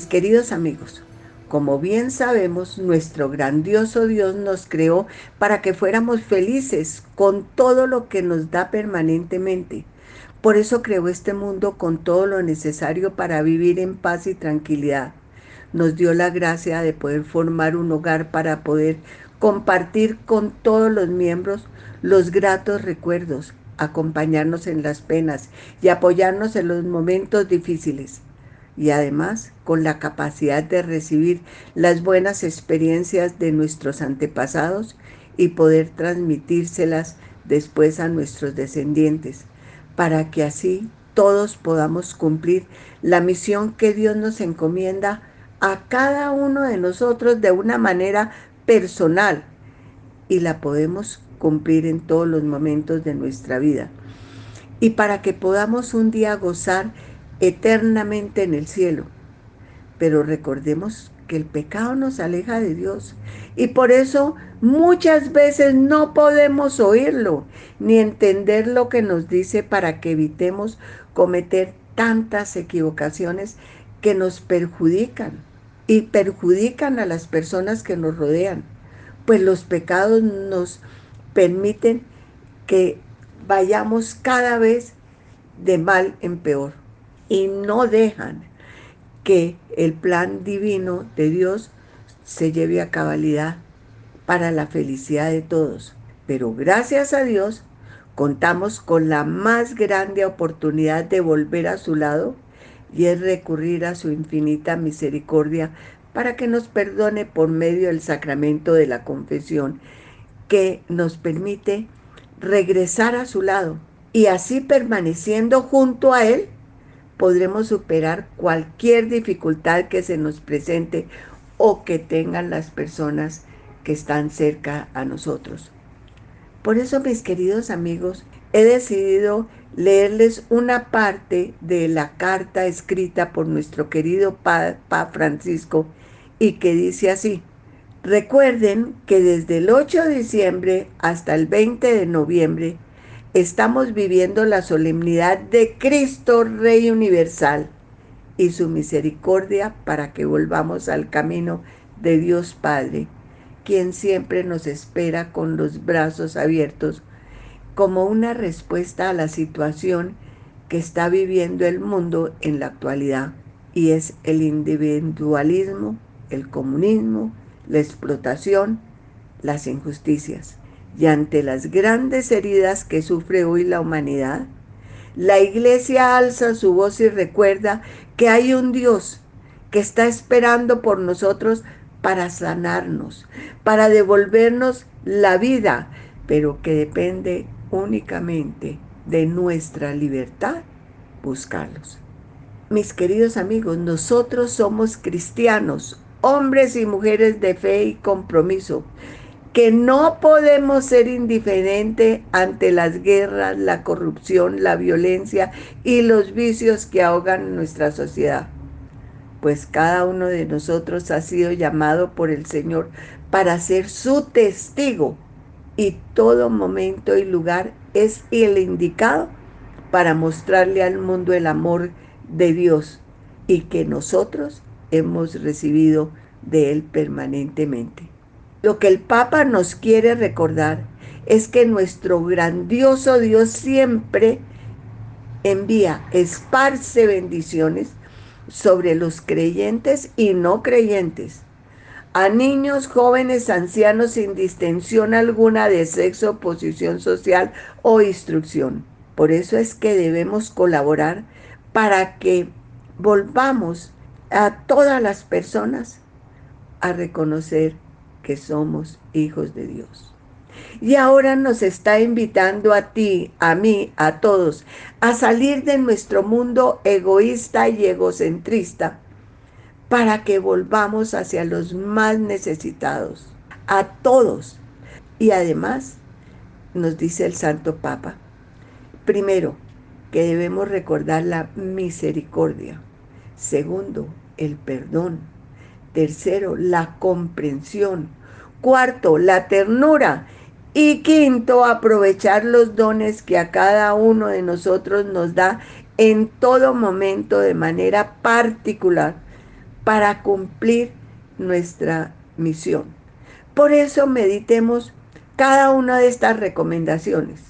Mis queridos amigos, como bien sabemos, nuestro grandioso Dios nos creó para que fuéramos felices con todo lo que nos da permanentemente. Por eso creó este mundo con todo lo necesario para vivir en paz y tranquilidad. Nos dio la gracia de poder formar un hogar para poder compartir con todos los miembros los gratos recuerdos, acompañarnos en las penas y apoyarnos en los momentos difíciles y además con la capacidad de recibir las buenas experiencias de nuestros antepasados y poder transmitírselas después a nuestros descendientes, para que así todos podamos cumplir la misión que Dios nos encomienda a cada uno de nosotros de una manera personal y la podemos cumplir en todos los momentos de nuestra vida. Y para que podamos un día gozar eternamente en el cielo. Pero recordemos que el pecado nos aleja de Dios y por eso muchas veces no podemos oírlo ni entender lo que nos dice para que evitemos cometer tantas equivocaciones que nos perjudican y perjudican a las personas que nos rodean, pues los pecados nos permiten que vayamos cada vez de mal en peor y no dejan que el plan divino de Dios se lleve a cabalidad para la felicidad de todos. Pero gracias a Dios contamos con la más grande oportunidad de volver a su lado y es recurrir a su infinita misericordia para que nos perdone por medio del sacramento de la confesión que nos permite regresar a su lado y así permaneciendo junto a Él podremos superar cualquier dificultad que se nos presente o que tengan las personas que están cerca a nosotros. Por eso, mis queridos amigos, he decidido leerles una parte de la carta escrita por nuestro querido Papa Francisco y que dice así, recuerden que desde el 8 de diciembre hasta el 20 de noviembre estamos viviendo la solemnidad de Cristo Rey Universal y su misericordia para que volvamos al camino de Dios Padre, quien siempre nos espera con los brazos abiertos como una respuesta a la situación que está viviendo el mundo en la actualidad, y es el individualismo, el comunismo, la explotación, las injusticias y ante las grandes heridas que sufre hoy la humanidad, la iglesia alza su voz y recuerda que hay un Dios que está esperando por nosotros para sanarnos, para devolvernos la vida, pero que depende únicamente de nuestra libertad buscarlos. Mis queridos amigos, nosotros somos cristianos, hombres y mujeres de fe y compromiso, que no podemos ser indiferentes ante las guerras, la corrupción, la violencia y los vicios que ahogan nuestra sociedad. Pues cada uno de nosotros ha sido llamado por el Señor para ser su testigo y todo momento y lugar es el indicado para mostrarle al mundo el amor de Dios y que nosotros hemos recibido de Él permanentemente. Lo que el Papa nos quiere recordar es que nuestro grandioso Dios siempre envía, esparce bendiciones sobre los creyentes y no creyentes, a niños, jóvenes, ancianos sin distinción alguna de sexo, posición social o instrucción. Por eso es que debemos colaborar para que volvamos a todas las personas a reconocer que somos hijos de Dios. Y ahora nos está invitando a ti, a mí, a todos, a salir de nuestro mundo egoísta y egocentrista para que volvamos hacia los más necesitados, a todos. Y además, nos dice el Santo Papa, primero, que debemos recordar la misericordia. Segundo, el perdón. Tercero, la comprensión. Cuarto, la ternura. Y quinto, aprovechar los dones que a cada uno de nosotros nos da en todo momento de manera particular para cumplir nuestra misión. Por eso meditemos cada una de estas recomendaciones.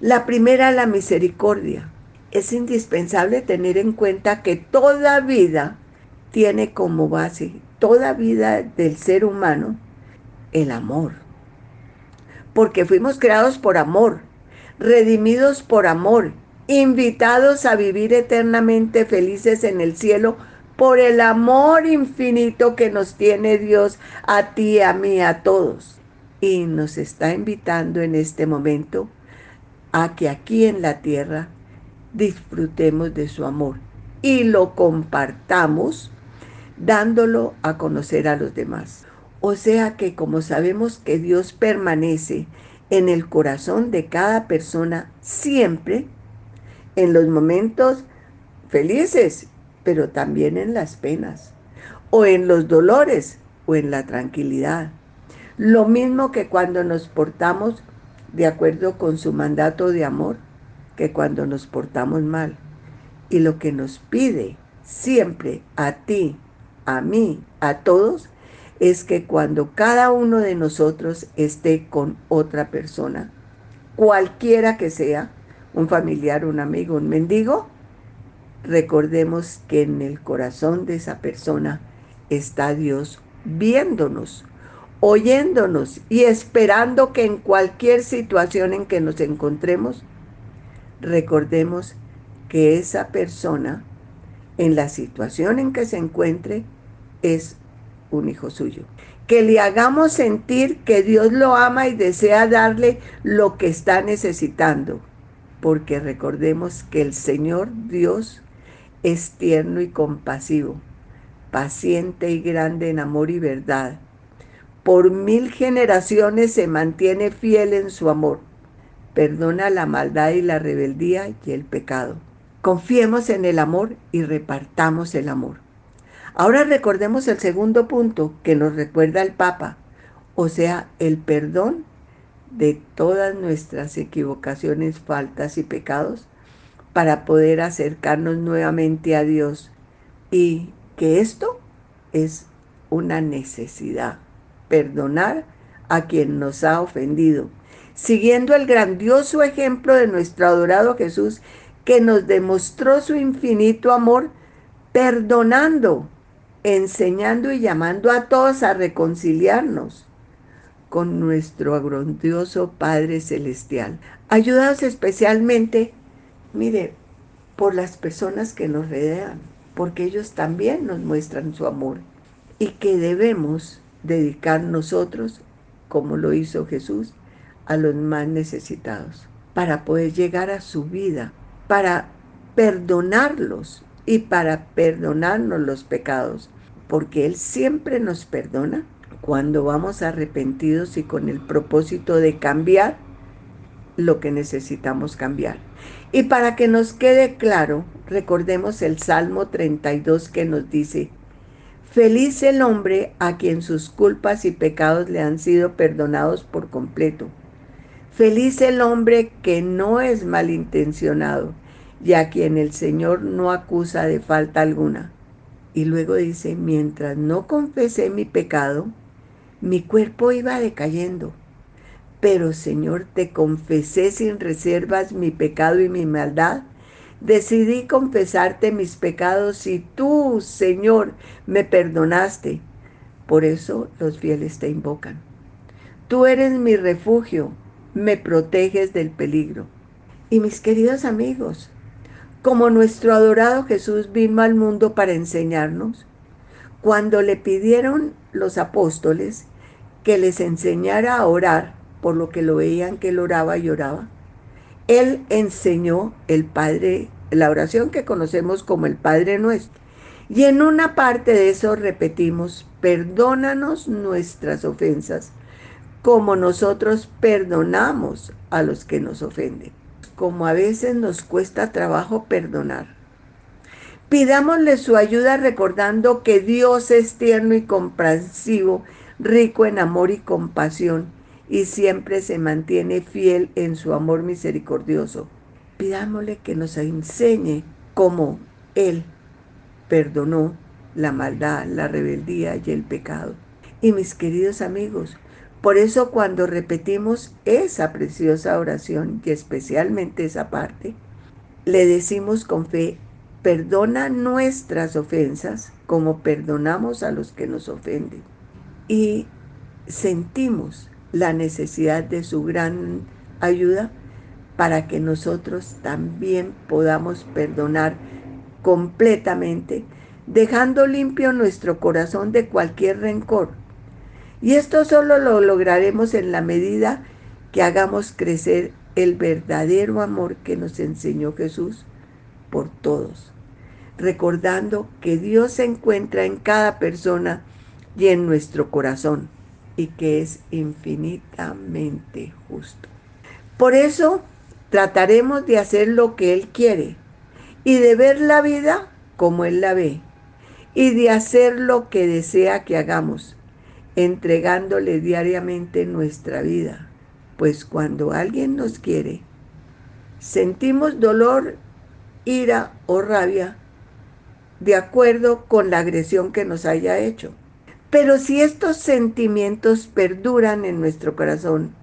La primera, la misericordia. Es indispensable tener en cuenta que toda vida tiene como base, toda vida del ser humano, el amor. Porque fuimos creados por amor, redimidos por amor, invitados a vivir eternamente felices en el cielo por el amor infinito que nos tiene Dios a ti, a mí, a todos. Y nos está invitando en este momento a que aquí en la tierra disfrutemos de su amor y lo compartamos dándolo a conocer a los demás. O sea que como sabemos que Dios permanece en el corazón de cada persona siempre, en los momentos felices pero también en las penas, o en los dolores, o en la tranquilidad. Lo mismo que cuando nos portamos de acuerdo con su mandato de amor, que cuando nos portamos mal. Y lo que nos pide siempre a ti, a mí, a todos, es que cuando cada uno de nosotros esté con otra persona, cualquiera que sea, un familiar, un amigo, un mendigo, recordemos que en el corazón de esa persona está Dios viéndonos, oyéndonos y esperando que en cualquier situación en que nos encontremos, recordemos que esa persona, en la situación en que se encuentre, es un hijo suyo. Que le hagamos sentir que Dios lo ama y desea darle lo que está necesitando, porque recordemos que el Señor Dios es tierno y compasivo, paciente y grande en amor y verdad. Por mil generaciones se mantiene fiel en su amor. Perdona la maldad y la rebeldía y el pecado. Confiemos en el amor y repartamos el amor. Ahora recordemos el segundo punto que nos recuerda el Papa, o sea, el perdón de todas nuestras equivocaciones, faltas y pecados para poder acercarnos nuevamente a Dios y que esto es una necesidad, perdonar a quien nos ha ofendido, siguiendo el grandioso ejemplo de nuestro adorado Jesús que nos demostró su infinito amor, perdonando, enseñando y llamando a todos a reconciliarnos con nuestro grandioso Padre Celestial. Ayudados especialmente Mire, por las personas que nos rodean, porque ellos también nos muestran su amor y que debemos dedicar nosotros, como lo hizo Jesús, a los más necesitados, para poder llegar a su vida, para perdonarlos y para perdonarnos los pecados, porque Él siempre nos perdona cuando vamos arrepentidos y con el propósito de cambiar lo que necesitamos cambiar. Y para que nos quede claro, recordemos el Salmo 32 que nos dice, Feliz el hombre a quien sus culpas y pecados le han sido perdonados por completo. Feliz el hombre que no es malintencionado y a quien el Señor no acusa de falta alguna. Y luego dice, mientras no confesé mi pecado, mi cuerpo iba decayendo pero Señor, te confesé sin reservas mi pecado y mi maldad. Decidí confesarte mis pecados y tú, Señor, me perdonaste. Por eso los fieles te invocan. Tú eres mi refugio, me proteges del peligro. Y mis queridos amigos, como nuestro adorado Jesús vino al mundo para enseñarnos, cuando le pidieron los apóstoles que les enseñara a orar, por lo que lo veían que él oraba y oraba, él enseñó el Padre, la oración que conocemos como el Padre Nuestro. Y en una parte de eso repetimos, perdónanos nuestras ofensas, como nosotros perdonamos a los que nos ofenden. Como a veces nos cuesta trabajo perdonar. Pidámosle su ayuda recordando que Dios es tierno y comprensivo, rico en amor y compasión, y siempre se mantiene fiel en su amor misericordioso. Pidámosle que nos enseñe cómo Él perdonó la maldad, la rebeldía y el pecado. Y mis queridos amigos, por eso cuando repetimos esa preciosa oración y especialmente esa parte, le decimos con fe, perdona nuestras ofensas como perdonamos a los que nos ofenden. Y sentimos la necesidad de su gran ayuda para que nosotros también podamos perdonar completamente, dejando limpio nuestro corazón de cualquier rencor y esto solo lo lograremos en la medida que hagamos crecer el verdadero amor que nos enseñó Jesús por todos, recordando que Dios se encuentra en cada persona y en nuestro corazón y que es infinitamente justo. Por eso trataremos de hacer lo que Él quiere y de ver la vida como Él la ve y de hacer lo que desea que hagamos entregándole diariamente nuestra vida, pues cuando alguien nos quiere, sentimos dolor, ira o rabia de acuerdo con la agresión que nos haya hecho. Pero si estos sentimientos perduran en nuestro corazón,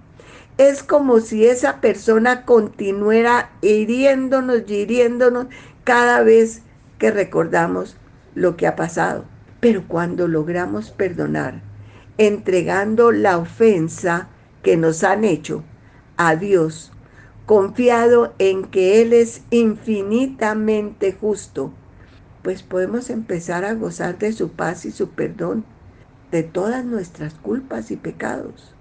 es como si esa persona continuara hiriéndonos y hiriéndonos cada vez que recordamos lo que ha pasado. Pero cuando logramos perdonar, entregando la ofensa que nos han hecho a Dios, confiado en que Él es infinitamente justo, pues podemos empezar a gozar de su paz y su perdón de todas nuestras culpas y pecados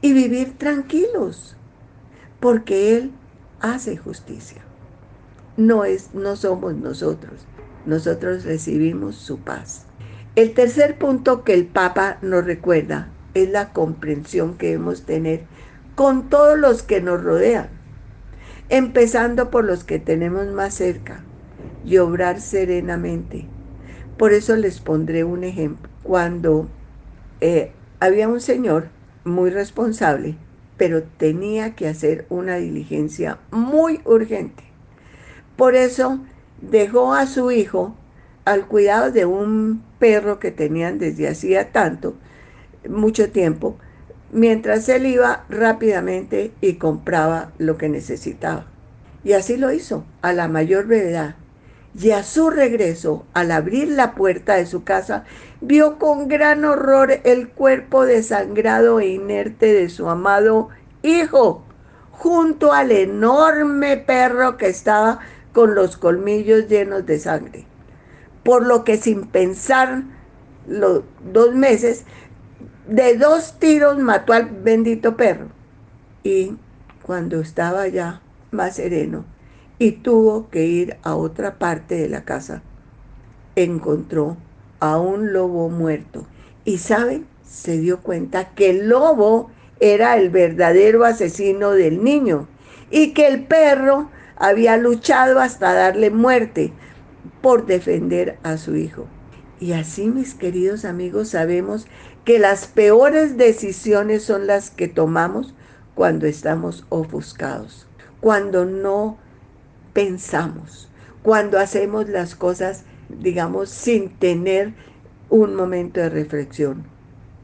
y vivir tranquilos, porque Él hace justicia. No es no somos nosotros. Nosotros recibimos su paz. El tercer punto que el Papa nos recuerda es la comprensión que debemos tener con todos los que nos rodean, empezando por los que tenemos más cerca y obrar serenamente. Por eso les pondré un ejemplo. Cuando eh, había un señor muy responsable, pero tenía que hacer una diligencia muy urgente. Por eso dejó a su hijo al cuidado de un perro que tenían desde hacía tanto, mucho tiempo, mientras él iba rápidamente y compraba lo que necesitaba. Y así lo hizo, a la mayor brevedad. Y a su regreso, al abrir la puerta de su casa, vio con gran horror el cuerpo desangrado e inerte de su amado hijo, junto al enorme perro que estaba con los colmillos llenos de sangre por lo que sin pensar los dos meses, de dos tiros mató al bendito perro. Y cuando estaba ya más sereno y tuvo que ir a otra parte de la casa, encontró a un lobo muerto. Y saben, se dio cuenta que el lobo era el verdadero asesino del niño y que el perro había luchado hasta darle muerte, por defender a su hijo. Y así, mis queridos amigos, sabemos que las peores decisiones son las que tomamos cuando estamos ofuscados, cuando no pensamos, cuando hacemos las cosas, digamos, sin tener un momento de reflexión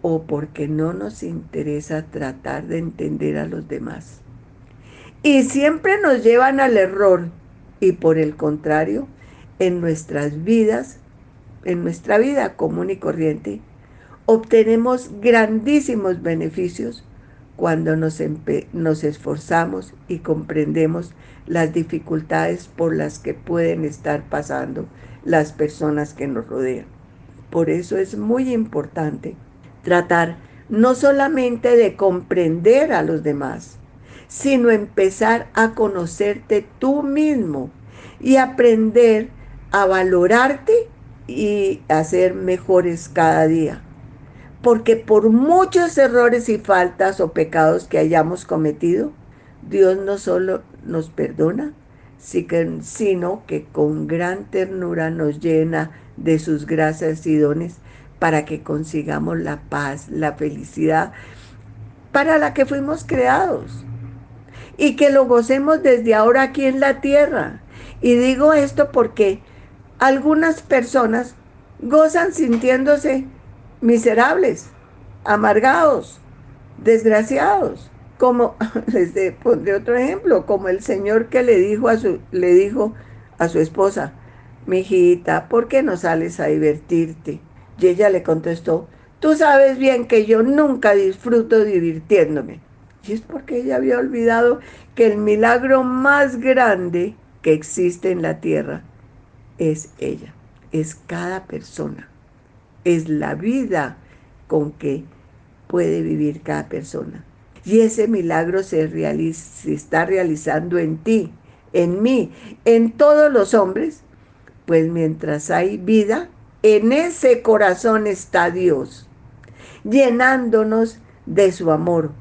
o porque no nos interesa tratar de entender a los demás. Y siempre nos llevan al error y por el contrario, en nuestras vidas, en nuestra vida común y corriente, obtenemos grandísimos beneficios cuando nos, esforzamos y comprendemos las dificultades por las que pueden estar pasando las personas que nos rodean. Por eso es muy importante tratar no solamente de comprender a los demás, sino empezar a conocerte tú mismo y aprender a valorarte y a ser mejores cada día porque por muchos errores y faltas o pecados que hayamos cometido, Dios no solo nos perdona, sino que con gran ternura nos llena de sus gracias y dones para que consigamos la paz, la felicidad para la que fuimos creados y que lo gocemos desde ahora aquí en la tierra. Y digo esto porque algunas personas gozan sintiéndose miserables, amargados, desgraciados. Como les pondré otro ejemplo, como el señor que le dijo a su, le dijo a su esposa, mi hijita, ¿por qué no sales a divertirte? Y ella le contestó, tú sabes bien que yo nunca disfruto divirtiéndome. Y es porque ella había olvidado que el milagro más grande que existe en la tierra es ella, es cada persona. Es la vida con que puede vivir cada persona. Y ese milagro se, se está realizando en ti, en mí, en todos los hombres, pues mientras hay vida, en ese corazón está Dios, llenándonos de su amor,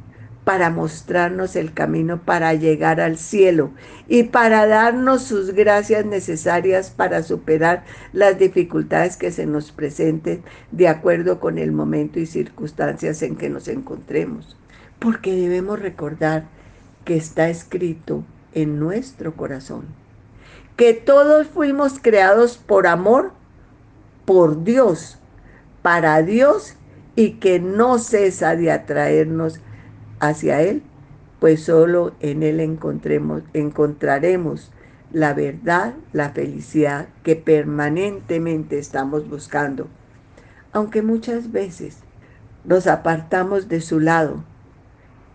para mostrarnos el camino para llegar al cielo y para darnos sus gracias necesarias para superar las dificultades que se nos presenten de acuerdo con el momento y circunstancias en que nos encontremos. Porque debemos recordar que está escrito en nuestro corazón que todos fuimos creados por amor, por Dios, para Dios y que no cesa de atraernos hacia Él, pues solo en Él encontremos, encontraremos la verdad, la felicidad que permanentemente estamos buscando. Aunque muchas veces nos apartamos de su lado,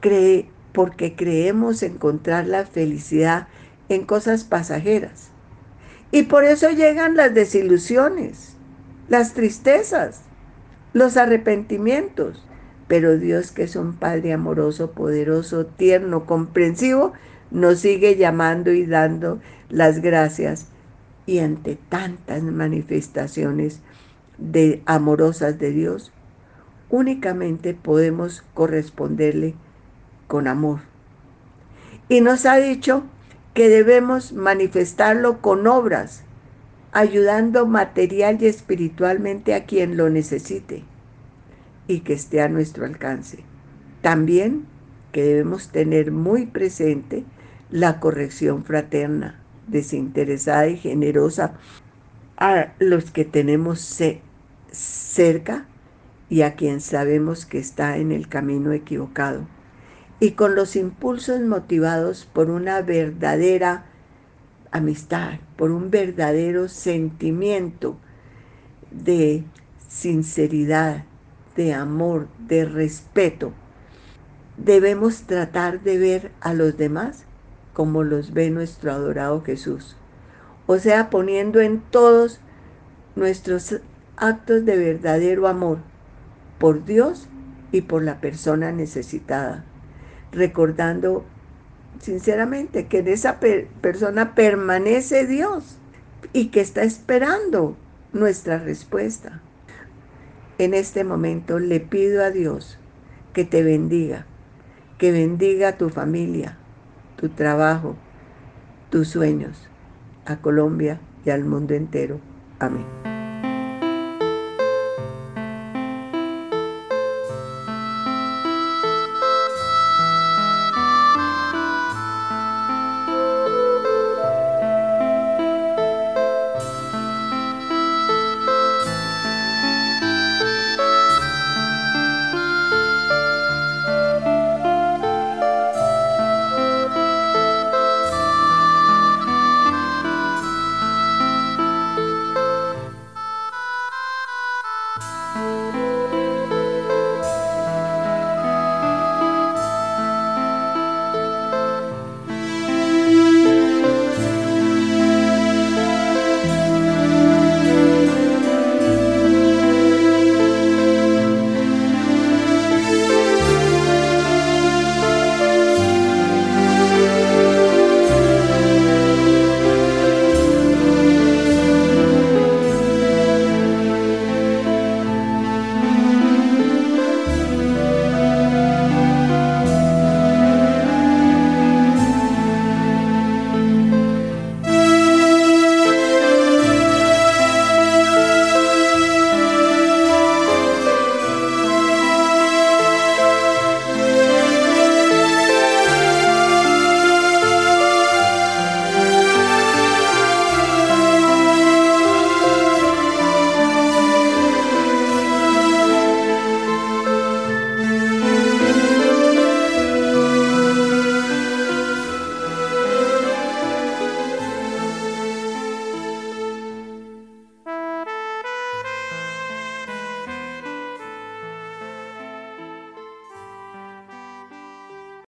cree, porque creemos encontrar la felicidad en cosas pasajeras. Y por eso llegan las desilusiones, las tristezas, los arrepentimientos, pero Dios que es un Padre amoroso, poderoso, tierno, comprensivo, nos sigue llamando y dando las gracias. Y ante tantas manifestaciones de amorosas de Dios, únicamente podemos corresponderle con amor. Y nos ha dicho que debemos manifestarlo con obras, ayudando material y espiritualmente a quien lo necesite y que esté a nuestro alcance. También que debemos tener muy presente la corrección fraterna, desinteresada y generosa a los que tenemos cerca y a quien sabemos que está en el camino equivocado. Y con los impulsos motivados por una verdadera amistad, por un verdadero sentimiento de sinceridad, de amor, de respeto. Debemos tratar de ver a los demás como los ve nuestro adorado Jesús. O sea, poniendo en todos nuestros actos de verdadero amor por Dios y por la persona necesitada. Recordando sinceramente que en esa persona permanece Dios y que está esperando nuestra respuesta en este momento le pido a Dios que te bendiga, que bendiga a tu familia, tu trabajo, tus sueños, a Colombia y al mundo entero. Amén.